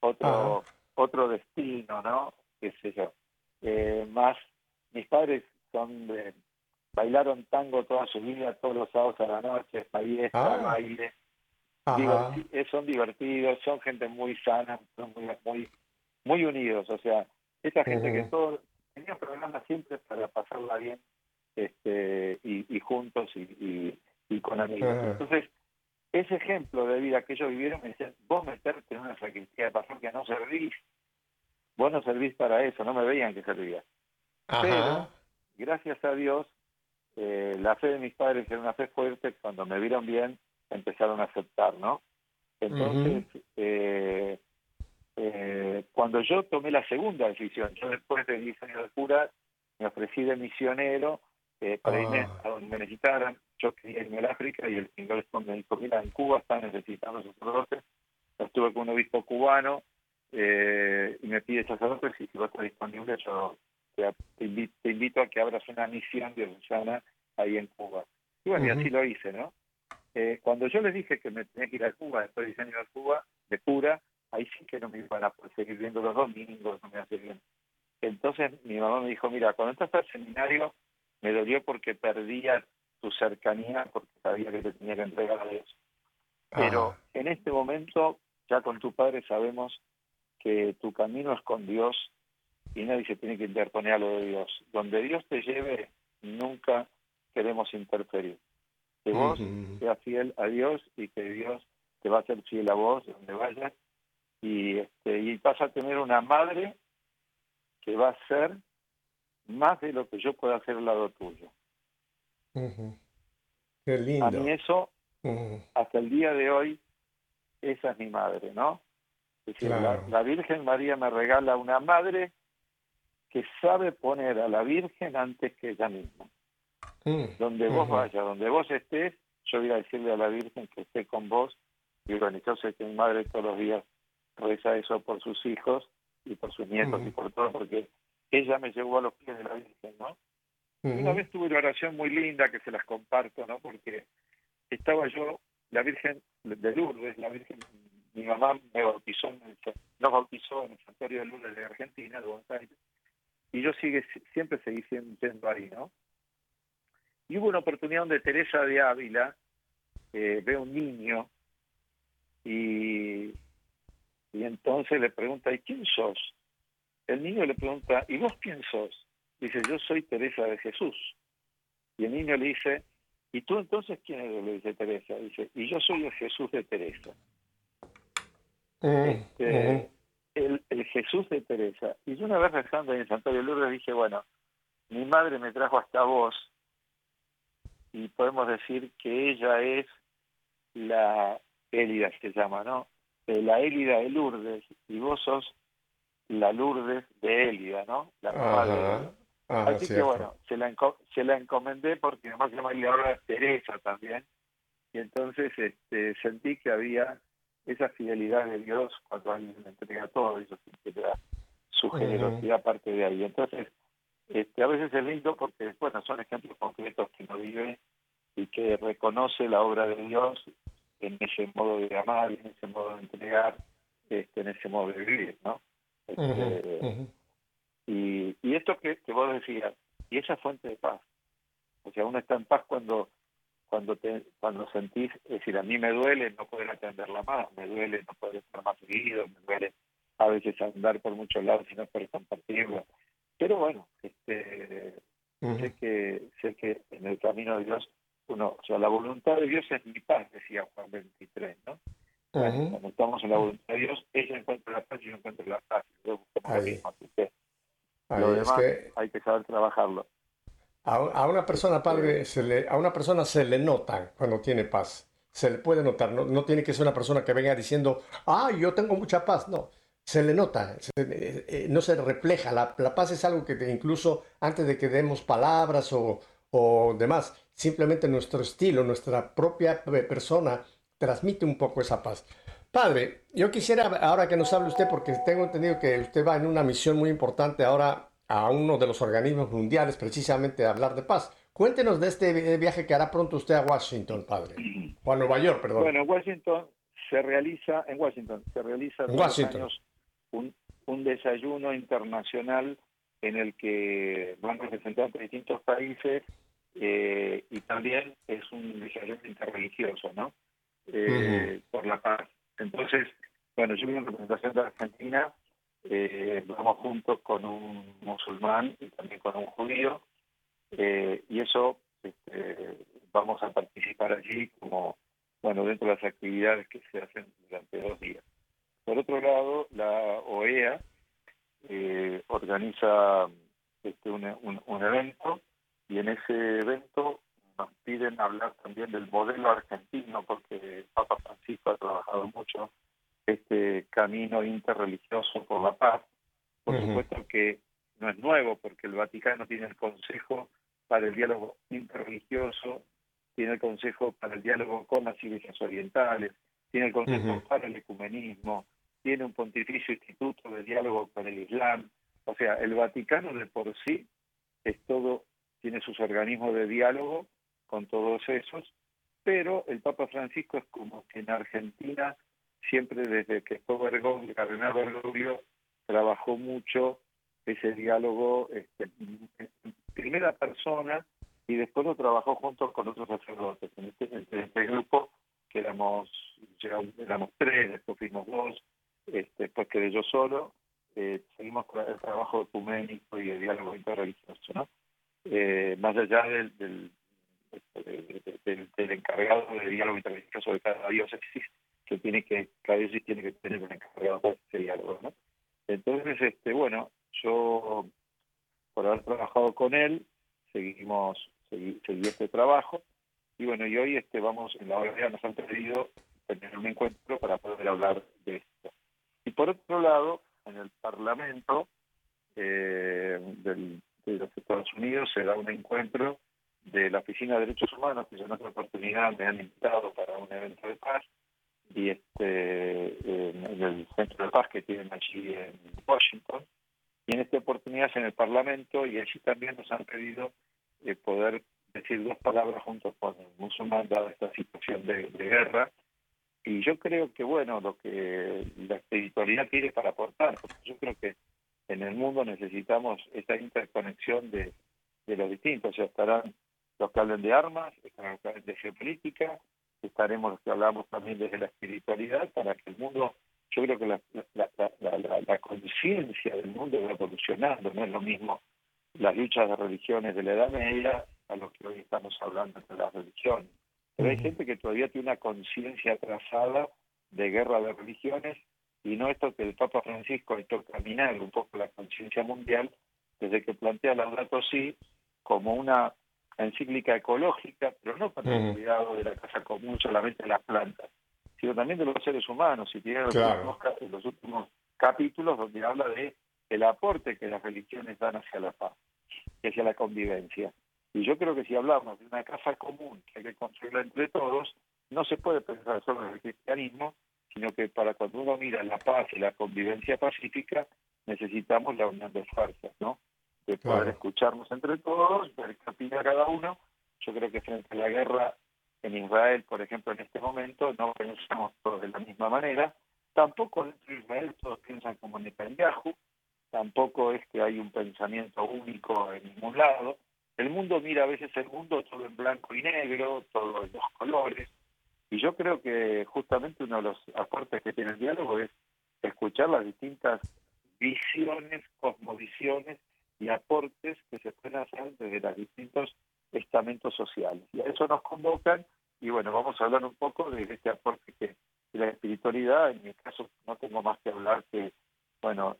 otro otro destino, ¿no? Qué sé yo. Eh, más, mis padres son de, bailaron tango toda su vida, todos los sábados a la noche, fiesta, Ah. baile. Diverti- eh, son divertidos, son gente muy sana, son muy, muy, muy unidos. O sea, esa gente que todo, tenía programas siempre para pasarla bien este, y, y juntos y, y, y con amigos. Entonces, ese ejemplo de vida que ellos vivieron me decían, vos meterte en una sacristía de parroquia no servís, vos no servís para eso, no me veían que servía. Ajá. Gracias a Dios, eh, la fe de mis padres era una fe fuerte, cuando me vieron bien empezaron a aceptar, ¿no? Entonces, eh, eh, cuando yo tomé la segunda decisión, yo después de 10 años de cura, me ofrecí de misionero eh, para irme Ah. a donde me necesitaran. Yo quería irme al África y el señor me dijo, mira, en Cuba están necesitando sacerdotes. Estuve con un obispo cubano eh, y me pide sacerdotes y si vos estás disponible yo te, te invito, te invito a que abras una misión diocesana ahí en Cuba. Y bueno, y así lo hice, ¿no? Eh, cuando yo les dije que me tenía que ir a Cuba después de 10 años de Cuba, de cura, ahí sí que no me iban a poder seguir viendo los domingos, no me hace bien. Entonces mi mamá me dijo, mira, cuando entras al seminario me dolió porque perdía tu cercanía, porque sabía que te tenía que entregar a Dios. Pero Ajá. en este momento, ya con tu padre sabemos que tu camino es con Dios y nadie se tiene que interponer a lo de Dios. Donde Dios te lleve, nunca queremos interferir. Que vos Ujú. seas fiel a Dios y que Dios te va a hacer fiel a vos donde vayas y este y vas a tener una madre que va a ser más de lo que yo pueda hacer al lado tuyo. Ujú. Qué A lindo. mí eso hasta el día de hoy, esa es mi madre, ¿no? Es decir, Claro. la, la Virgen María me regala una madre que sabe poner a la Virgen antes que ella misma. Mm. Donde vos vayas, donde vos estés, yo voy a decirle a la Virgen que esté con vos, y bueno, sé que mi madre todos los días reza eso por sus hijos y por sus nietos y por todo, porque ella me llevó a los pies de la Virgen, ¿no? Una vez tuve una oración muy linda que se las comparto, ¿no? Porque estaba yo, la Virgen de Lourdes, la Virgen, mi mamá me bautizó, en el, nos bautizó en el santuario de Lourdes de Argentina, de Buenos Aires, y yo sigue, siempre seguí siendo ahí, ¿no? Y hubo una oportunidad donde Teresa de Ávila eh, ve un niño y, y entonces le pregunta, ¿y quién sos? El niño le pregunta, ¿y vos quién sos? Dice, yo soy Teresa de Jesús. Y el niño le dice, ¿y tú entonces quién eres? Le dice Teresa. Dice, y yo soy el Jesús de Teresa. Este, el, el, Jesús de Teresa. Y yo una vez rezando en el Santuario Lourdes dije, bueno, mi madre me trajo hasta vos y podemos decir que ella es la Élida, se llama, ¿no? Eh, la Élida de Lourdes y vos sos la Lourdes de Élida, ¿no? La mamá de Así que bueno, se la, se la encomendé porque además se llama ahora Teresa también. Y entonces este, sentí que había esa fidelidad de Dios cuando alguien le entrega todo, y eso da su generosidad parte de ahí. Entonces, este, a veces es lindo porque, bueno, son ejemplos concretos que uno vive y que reconoce la obra de Dios en ese modo de amar, en ese modo de entregar, este, en ese modo de vivir, ¿no? Este, y, y esto que, que vos decías, y esa fuente de paz. O sea, uno está en paz cuando cuando te cuando sentís, es decir, a mí me duele no poder atenderla más, me duele no poder estar más seguido, me duele a veces andar por muchos lados y no poder compartirlo. Pero bueno, este, sé que sé que en el camino de Dios uno, o sea, la voluntad de Dios es mi paz, decía Juan 23, ¿no? Cuando estamos en la voluntad de Dios, ella encuentra la paz y yo encuentro la paz. Yo lo demás hay que saber trabajarlo. A, una persona, padre, se le, a una persona se le nota cuando tiene paz. Se le puede notar. No, no tiene que ser una persona que venga diciendo, ah, yo tengo mucha paz. No, se le nota. Eh, eh, no se refleja. La, la, paz es algo que incluso antes de que demos palabras o, o demás, simplemente nuestro estilo, nuestra propia persona transmite un poco esa paz. Padre, yo quisiera ahora que nos hable usted, porque tengo entendido que usted va en una misión muy importante ahora a uno de los organismos mundiales, precisamente a hablar de paz. Cuéntenos de este viaje que hará pronto usted a Washington, padre. O a Nueva York, perdón. Bueno, en Washington se realiza, en Washington se realiza todos los años un, un desayuno internacional en el que van representantes de distintos países eh, y también es un desayuno interreligioso, ¿no? Eh, por la paz. Entonces, bueno, yo en representación de Argentina, eh, vamos juntos con un musulmán y también con un judío, eh, y eso este, vamos a participar allí como, bueno, dentro de las actividades que se hacen durante dos días. Por otro lado, la OEA eh, organiza este, un, un evento y en ese evento nos piden hablar también del modelo argentino, porque el Papa Francisco ha trabajado mucho este camino interreligioso por la paz. Por supuesto que no es nuevo, porque el Vaticano tiene el Consejo para el Diálogo Interreligioso, tiene el Consejo para el Diálogo con las Iglesias Orientales, tiene el Consejo para el Ecumenismo, tiene un Pontificio Instituto de Diálogo para el Islam. O sea, el Vaticano de por sí es todo, tiene sus organismos de diálogo con todos esos, pero el Papa Francisco es como que en Argentina, siempre desde que fue Bergoglio, el cardenal Bergoglio, trabajó mucho ese diálogo este, en primera persona y después lo trabajó junto con otros sacerdotes. En este, en este grupo, que éramos, éramos tres, después fuimos dos, este, después quedé yo solo, eh, seguimos con el trabajo ecuménico y el diálogo interreligioso, ¿no? Eh, más allá del, del, del, encargado de diálogo interreligioso de cada diócesis, que tiene que, cada diócesis tiene que tener un encargado de ese diálogo, ¿no? Entonces, este, bueno, yo, por haber trabajado con él, seguimos, seguí, este trabajo, y bueno, y hoy este, vamos, en la hora nos han pedido tener un encuentro para poder hablar de esto. Y por otro lado, en el Parlamento eh, del, de los Estados Unidos se da un encuentro de la Oficina de Derechos Humanos, que en otra oportunidad me han invitado para un evento de paz, y este en el Centro de Paz que tienen allí en Washington, y en esta oportunidad en el Parlamento, y allí también nos han pedido eh, poder decir dos palabras juntos con el musulmán, dada esta situación de, de guerra, y yo creo que, bueno, lo que la espiritualidad tiene para aportar, porque yo creo que en el mundo necesitamos esta interconexión de, de los distintos, o sea, estarán los que hablen de armas, los que hablen de geopolítica, estaremos los que hablamos también desde la espiritualidad, para que el mundo, yo creo que la, la, la, la, la conciencia del mundo va evolucionando, no es lo mismo las luchas de religiones de la Edad Media a lo que hoy estamos hablando de las religiones. Pero hay gente que todavía tiene una conciencia atrasada de guerra de religiones y no esto que el Papa Francisco ha hecho caminar un poco la conciencia mundial desde que plantea Laudato Si como una encíclica ecológica, pero no para el cuidado de la casa común solamente de las plantas, sino también de los seres humanos. Y tiene los, Claro. últimos, los últimos capítulos donde habla de el aporte que las religiones dan hacia la paz y hacia la convivencia. Y yo creo que si hablamos de una casa común que hay que construirla entre todos, no se puede pensar solo en el cristianismo, sino que para cuando uno mira la paz y la convivencia pacífica, necesitamos la unión de fuerzas, ¿no? De poder Claro. escucharnos entre todos, ver qué opina cada uno. Yo creo que frente a la guerra en Israel, por ejemplo, en este momento, no pensamos todos de la misma manera. Tampoco dentro de Israel todos piensan como Netanyahu. Tampoco es que hay un pensamiento único en ningún lado. El mundo mira a veces el mundo todo en blanco y negro, todo en dos colores. Y yo creo que justamente uno de los aportes que tiene el diálogo es escuchar las distintas visiones, cosmovisiones y aportes que se pueden hacer desde los distintos estamentos sociales. Y a eso nos convocan y bueno, vamos a hablar un poco de este aporte que de la espiritualidad. En mi caso no tengo más que hablar que, bueno,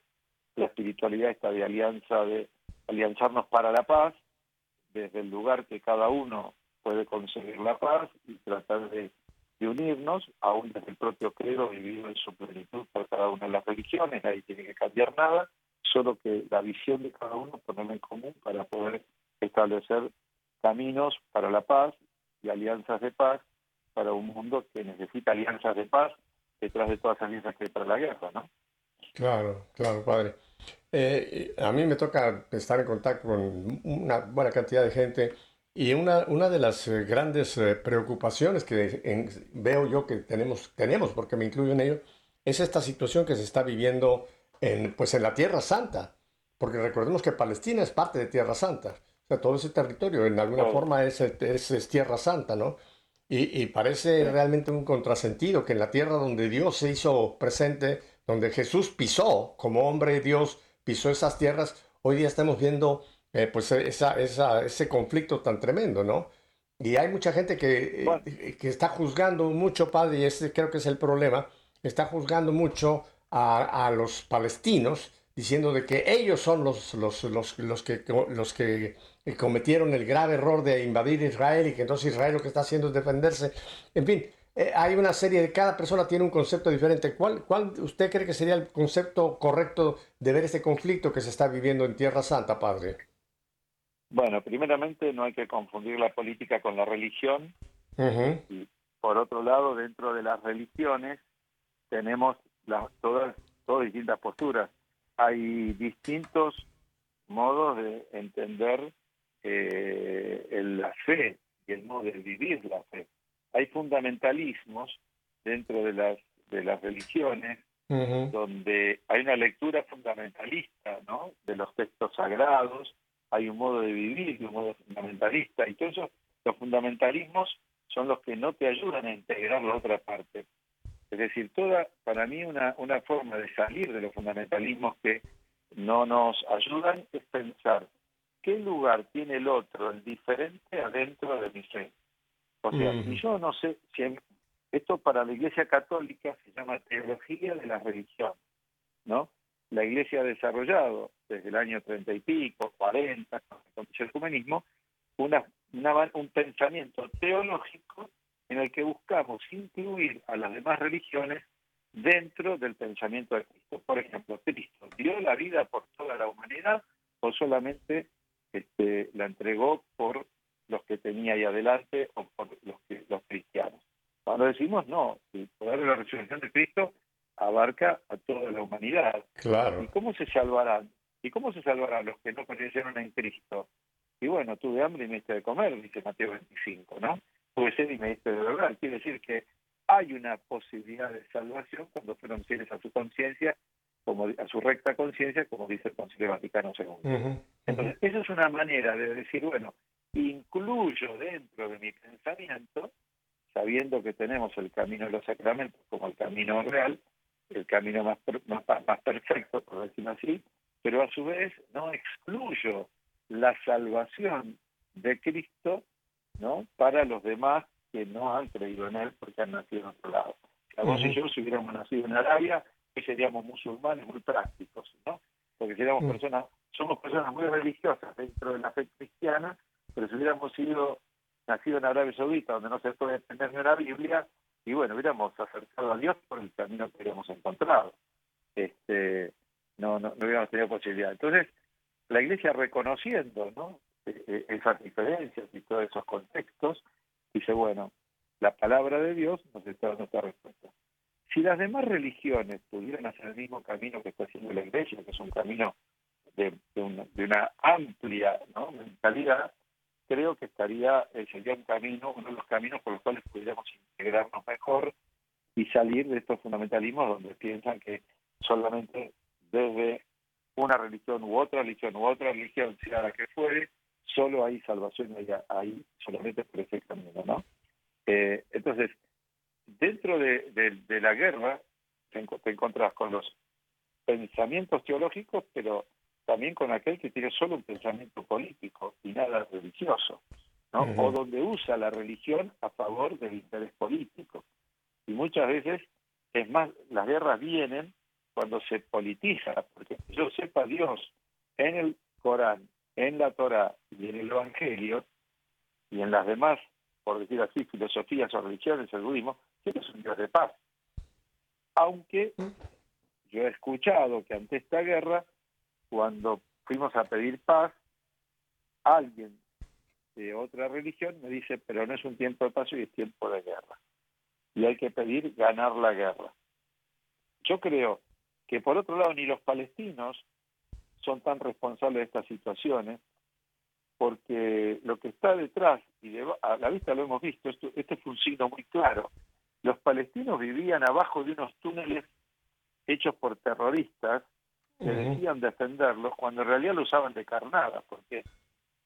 la espiritualidad está de alianza, de alianzarnos para la paz, desde el lugar que cada uno puede conseguir la paz y tratar de, de unirnos, aún desde el propio credo vivido en su plenitud por cada una de las religiones, nadie tiene que cambiar nada, solo que la visión de cada uno ponerla en común para poder establecer caminos para la paz y alianzas de paz para un mundo que necesita alianzas de paz detrás de todas las alianzas que hay para la guerra, ¿no? Claro, claro, padre. Eh, a mí me toca estar en contacto con una buena cantidad de gente y una, una de las eh, grandes eh, preocupaciones que en- veo yo que tenemos, tenemos, porque me incluyo en ello, es esta situación que se está viviendo en, pues en la Tierra Santa, porque recordemos que Palestina es parte de Tierra Santa, o sea, todo ese territorio en alguna forma es, es, es Tierra Santa, ¿no? Y, y parece realmente un contrasentido que en la tierra donde Dios se hizo presente, donde Jesús pisó como hombre Dios, pisó esas tierras, hoy día estamos viendo eh, pues esa, esa- ese conflicto tan tremendo, ¿no? Y hay mucha gente que, eh, Bueno. que está juzgando mucho, padre, y ese creo que es el problema, está juzgando mucho a, a los palestinos, diciendo de que ellos son los, los, los, los que, los que eh, cometieron el grave error de invadir Israel y que entonces Israel lo que está haciendo es defenderse. En fin, eh, hay una serie de cada persona tiene un concepto diferente. ¿Cuál, ¿Cuál usted cree que sería el concepto correcto de ver este conflicto que se está viviendo en Tierra Santa, padre? Bueno, primeramente no hay que confundir la política con la religión. Y por otro lado, dentro de las religiones tenemos las, todas, todas distintas posturas. Hay distintos modos de entender eh, el- la fe y el modo de vivir la fe. Hay fundamentalismos dentro de las de las religiones donde hay una lectura fundamentalista ¿no? de los textos sagrados, hay un modo de vivir, y un modo fundamentalista, y todos esos, los fundamentalismos son los que no te ayudan a integrar la otra parte. Es decir, toda, para mí, una, una forma de salir de los fundamentalismos que no nos ayudan es pensar qué lugar tiene el otro, el diferente, adentro de mi fe. O sea, si yo no sé, si en- esto para la Iglesia Católica se llama teología de la religión, ¿no? La Iglesia ha desarrollado desde el año treinta y pico, cuarenta, cuando comenzó el ecumenismo, una, una- un pensamiento teológico en el que buscamos incluir a las demás religiones dentro del pensamiento de Cristo. Por ejemplo, Cristo dio la vida por toda la humanidad o solamente este, la entregó por los que tenía ahí adelante o por los, que- los cristianos. Cuando decimos no, el poder de la resurrección de Cristo abarca a toda la humanidad. Claro. ¿Y cómo se salvarán? ¿Y cómo se salvarán los que no creyeron en Cristo? Y bueno, tuve hambre y me diste de comer, dice Mateo 25, ¿no? Tuve sed y me diste de beber. Quiere decir que hay una posibilidad de salvación cuando fueron fieles a su conciencia, como a su recta conciencia, como dice el Concilio Vaticano II. Entonces, esa es una manera de decir, bueno, incluyo dentro de mi pensamiento, sabiendo que tenemos el camino de los sacramentos como el camino real, el camino más, más perfecto, por decirlo así, pero a su vez no excluyo la salvación de Cristo ¿no? para los demás que no han creído en Él porque han nacido en otro lado. A vos y yo, si hubiéramos nacido en Arabia, que seríamos musulmanes muy prácticos, ¿no? Porque seríamos Mm. personas, somos personas muy religiosas dentro de la fe cristiana, pero si hubiéramos sido nacido en Arabia Saudita, donde no se puede entender ni una Biblia, y bueno, hubiéramos acercado a Dios por el camino que hubiéramos encontrado. Este, no, no, no hubiéramos tenido posibilidad. Entonces, la Iglesia reconociendo ¿no? Eh, eh, esas diferencias y todos esos contextos, dice, bueno, la palabra de Dios nos está dando esta respuesta. Si las demás religiones pudieran hacer el mismo camino que está haciendo la Iglesia, que es un camino de, una amplia ¿no? mentalidad, creo que estaría eh, sería un camino, uno de los caminos por los cuales pudiéramos integrarnos mejor y salir de estos fundamentalismos donde piensan que solamente desde una religión u otra religión u otra religión, sea la que fuere, solo hay salvación hay, hay solamente por ese camino, ¿no? Eh, entonces, dentro de, de- de la guerra te, te encontrás con los pensamientos teológicos, pero también con aquel que tiene solo un pensamiento político y nada religioso, ¿no? Ujú. O donde usa la religión a favor del interés político. Y muchas veces, es más, las guerras vienen cuando se politiza, porque que yo sepa Dios en el Corán, en la Torah y en el Evangelio, y en las demás, por decir así, filosofías o religiones, el budismo, siempre es un Dios de paz. Aunque yo he escuchado que ante esta guerra, cuando fuimos a pedir paz, alguien de otra religión me dice, pero no es un tiempo de paz y es tiempo de guerra. Y hay que pedir ganar la guerra. Yo creo que por otro lado ni los palestinos son tan responsables de estas situaciones, porque lo que está detrás, y de- a la vista lo hemos visto, esto, este fue un signo muy claro, los palestinos vivían abajo de unos túneles hechos por terroristas que decían defenderlos cuando en realidad lo usaban de carnada, porque,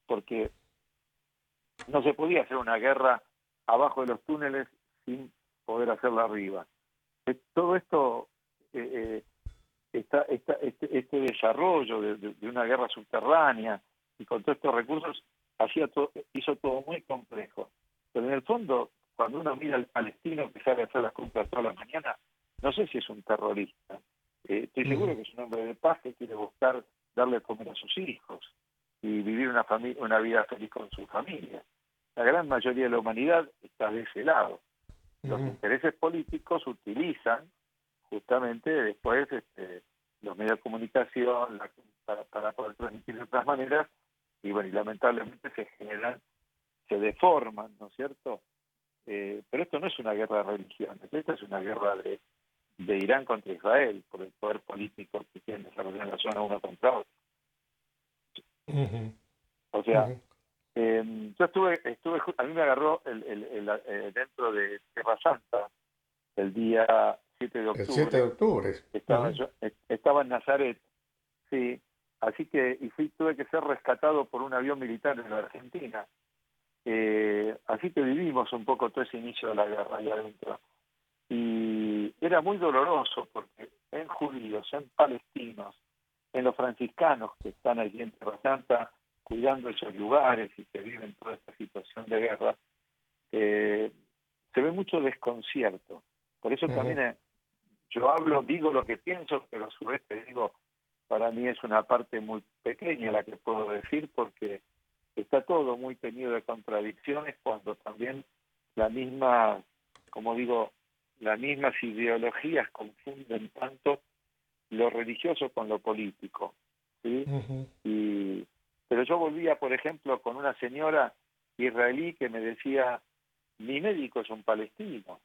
porque no se podía hacer una guerra abajo de los túneles sin poder hacerla arriba. Eh, Todo esto, eh, eh, esta- esta- este, este desarrollo de, de- de una guerra subterránea y con todos estos recursos hacía hizo todo muy complejo. Pero en el fondo, cuando uno mira al palestino que sale a hacer las compras toda la mañana, no sé si es un terrorista. Eh, estoy Ujú. seguro que es un hombre de paz que quiere buscar darle comer a sus hijos y vivir una, fami- una vida feliz con su familia. La gran mayoría de la humanidad está de ese lado. Los intereses políticos utilizan justamente después este, los medios de comunicación la- para, para poder transmitir de otras maneras y bueno, y lamentablemente se generan, se deforman, ¿no es cierto? Eh, pero esto no es una guerra de religiones, esta es una guerra de, de Irán contra Israel por el poder político que tienen desarrollado en la zona uno contra otro. O sea. Eh, yo estuve, estuve, a mí me agarró el, el- el- eh, dentro de Tierra Santa el día 7 de El octubre. 7 de octubre. Estaba, Ujú. yo, estaba en Nazaret, sí. Así que, y fui, tuve que ser rescatado por un avión militar en la Argentina. Eh, así que vivimos un poco todo ese inicio de la guerra allá adentro. Y era muy doloroso porque en judíos, en palestinos, en los franciscanos que están allí en Tierra Santa cuidando esos lugares y que viven toda esta situación de guerra, eh, se ve mucho desconcierto. Por eso Ujú. también eh, yo hablo, digo lo que pienso, pero a su vez te digo, para mí es una parte muy pequeña la que puedo decir porque está todo muy tenido de contradicciones cuando también la misma, como digo, las mismas ideologías confunden tanto lo religioso con lo político. ¿sí? Y pero yo volvía por ejemplo con una señora israelí que me decía, mi médico es un palestino.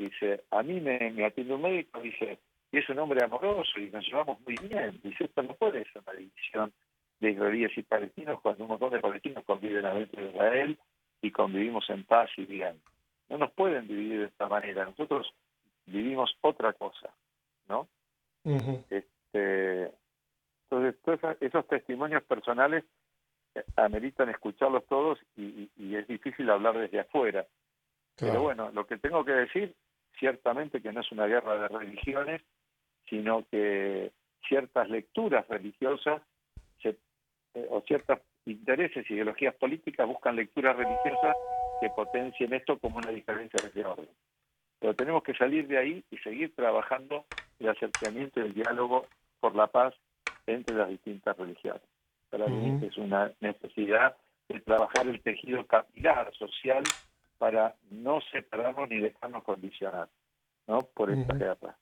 Dice, a mí me, me atiende un médico, dice, y es un hombre amoroso y nos llevamos muy bien. Dice, esto no puede ser una división de israelíes y palestinos cuando un montón de palestinos conviven adentro de Israel y convivimos en paz y bien. No nos pueden dividir de esta manera. Nosotros vivimos otra cosa, ¿no? este, entonces, esos testimonios personales eh, ameritan escucharlos todos y, es difícil hablar desde afuera. Pero bueno, lo que tengo que decir, ciertamente que no es una guerra de religiones, sino que ciertas lecturas religiosas se, eh, o ciertos intereses, ideologías políticas buscan lecturas religiosas que potencien esto como una diferencia de orden. Pero tenemos que salir de ahí y seguir trabajando el acercamiento y el diálogo por la paz entre las distintas religiones. Para mí es una necesidad de trabajar el tejido capilar social para no separarnos ni dejarnos condicionar ¿no? por esta guerra.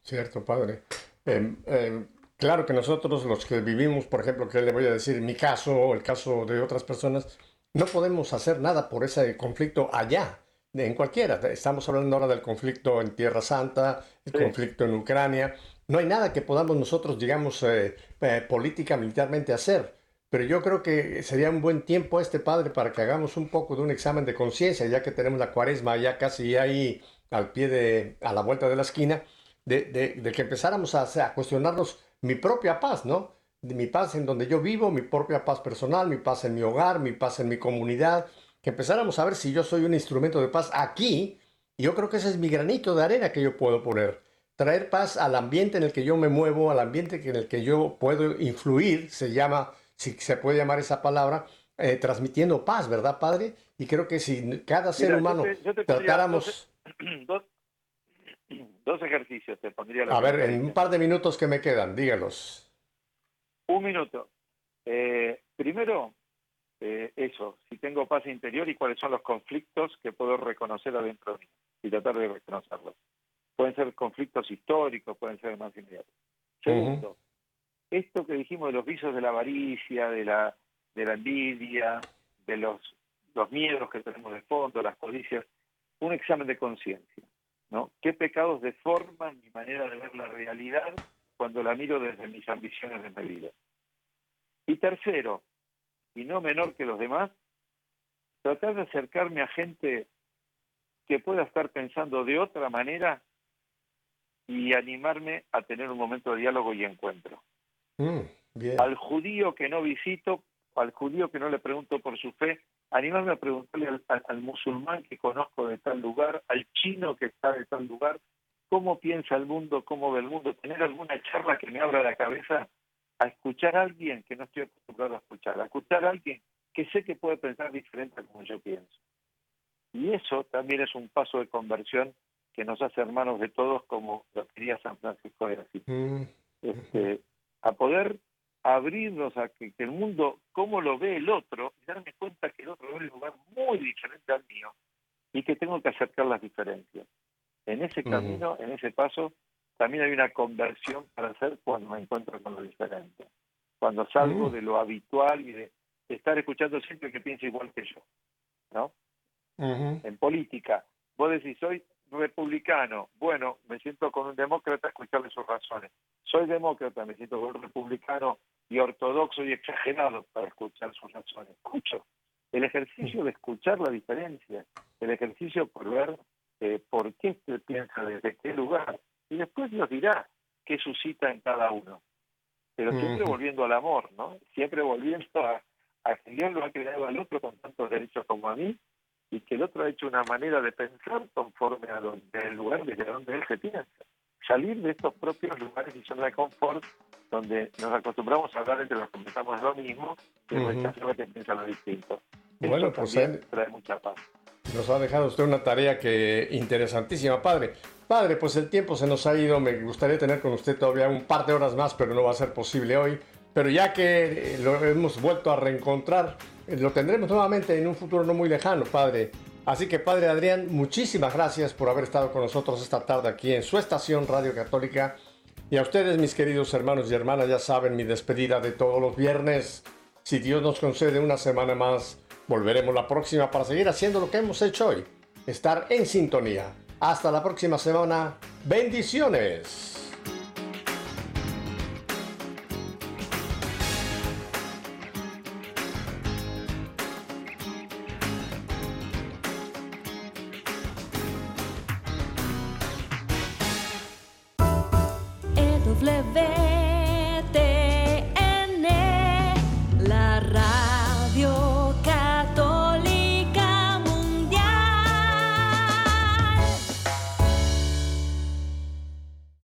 Cierto, padre. Em, em, claro que nosotros los que vivimos, por ejemplo, que le voy a decir mi caso o el caso de otras personas, no podemos hacer nada por ese conflicto allá, en cualquiera. Estamos hablando ahora del conflicto en Tierra Santa, el conflicto en Ucrania. No hay nada que podamos nosotros, digamos, eh, eh, política, militarmente hacer. Pero yo creo que sería un buen tiempo este padre para que hagamos un poco de un examen de conciencia, ya que tenemos la cuaresma ya casi ahí al pie de, a la vuelta de la esquina de, que empezáramos a, a, cuestionarnos mi propia paz, ¿no? De mi paz en donde yo vivo, mi propia paz personal, mi paz en mi hogar, mi paz en mi comunidad, que empezáramos a ver si yo soy un instrumento de paz aquí, y yo creo que ese es mi granito de arena que yo puedo poner, traer paz al ambiente en el que yo me muevo, al ambiente en el que yo puedo influir, se llama, si se puede llamar esa palabra, eh, transmitiendo paz, ¿verdad, Padre? Y creo que si cada ser humano tratáramos... Dos ejercicios te pondría. a ver, en un par de minutos que me quedan, dígalos. Un minuto. Eh, primero, eh, eso, si tengo paz interior y cuáles son los conflictos que puedo reconocer adentro de mí y tratar de reconocerlos. Pueden ser conflictos históricos, pueden ser más inmediatos. Segundo, esto que dijimos de los visos de la avaricia, de la, envidia, de los, los miedos que tenemos de fondo, las codicias, un examen de conciencia. ¿no? ¿Qué pecados deforman mi manera de ver la realidad cuando la miro desde mis ambiciones de medida? Y tercero, y no menor que los demás, tratar de acercarme a gente que pueda estar pensando de otra manera y animarme a tener un momento de diálogo y encuentro. Mm, al judío que no visito, al judío que no le pregunto por su fe, animarme a preguntarle al, musulmán que conozco de tal lugar, al chino que está de tal lugar, cómo piensa el mundo, cómo ve el mundo, tener alguna charla que me abra la cabeza a escuchar a alguien que no estoy acostumbrado a escuchar, a escuchar a alguien que sé que puede pensar diferente a como yo pienso. Y eso también es un paso de conversión que nos hace hermanos de todos, como lo quería San Francisco de Asís. Mm. Este, a poder abrirnos a que, el mundo, cómo lo ve el otro, y darme cuenta que el otro ve un lugar muy diferente al mío y que tengo que acercar las diferencias. En ese camino, en ese paso, también hay una conversión para hacer cuando me encuentro con lo diferente. Cuando salgo de lo habitual y de estar escuchando siempre que piensa igual que yo. ¿no? En política, vos decís, soy republicano, bueno, me siento con un demócrata a escucharle sus razones. Soy demócrata, me siento con un republicano y ortodoxo y exagerado para escuchar sus razones. Escucho. El ejercicio de escuchar la diferencia, el ejercicio por ver eh, por qué se piensa desde qué lugar, y después Dios dirá qué suscita en cada uno. Pero siempre volviendo al amor, ¿no? Siempre volviendo a, a que Dios lo ha creado al otro con tantos derechos como a mí, y que el otro ha hecho una manera de pensar conforme a el lugar desde donde él se piensa. Salir de estos propios lugares y zona de confort donde nos acostumbramos a hablar entre los que pensamos lo mismo y uh -huh. que piensa lo distinto. Bueno, pues él trae mucha paz. Nos ha dejado usted una tarea que interesantísima, padre. Padre, pues el tiempo se nos ha ido. Me gustaría tener con usted todavía un par de horas más, pero no va a ser posible hoy. Pero ya que lo hemos vuelto a reencontrar, lo tendremos nuevamente en un futuro no muy lejano, padre. Así que, padre Adrián, muchísimas gracias por haber estado con nosotros esta tarde aquí en su estación Radio Católica. Y a ustedes, mis queridos hermanos y hermanas, ya saben mi despedida de todos los viernes. Si Dios nos concede una semana más, Volveremos la próxima para seguir haciendo lo que hemos hecho hoy, estar en sintonía. Hasta la próxima semana. Bendiciones.